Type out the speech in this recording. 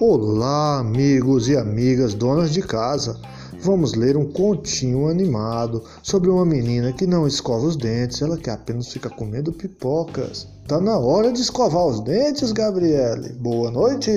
Olá, amigos e amigas donas de casa. Vamos ler um continho animado sobre uma menina que não escova os dentes, ela que apenas fica comendo pipocas. Tá na hora de escovar os dentes, Gabriele. Boa noite.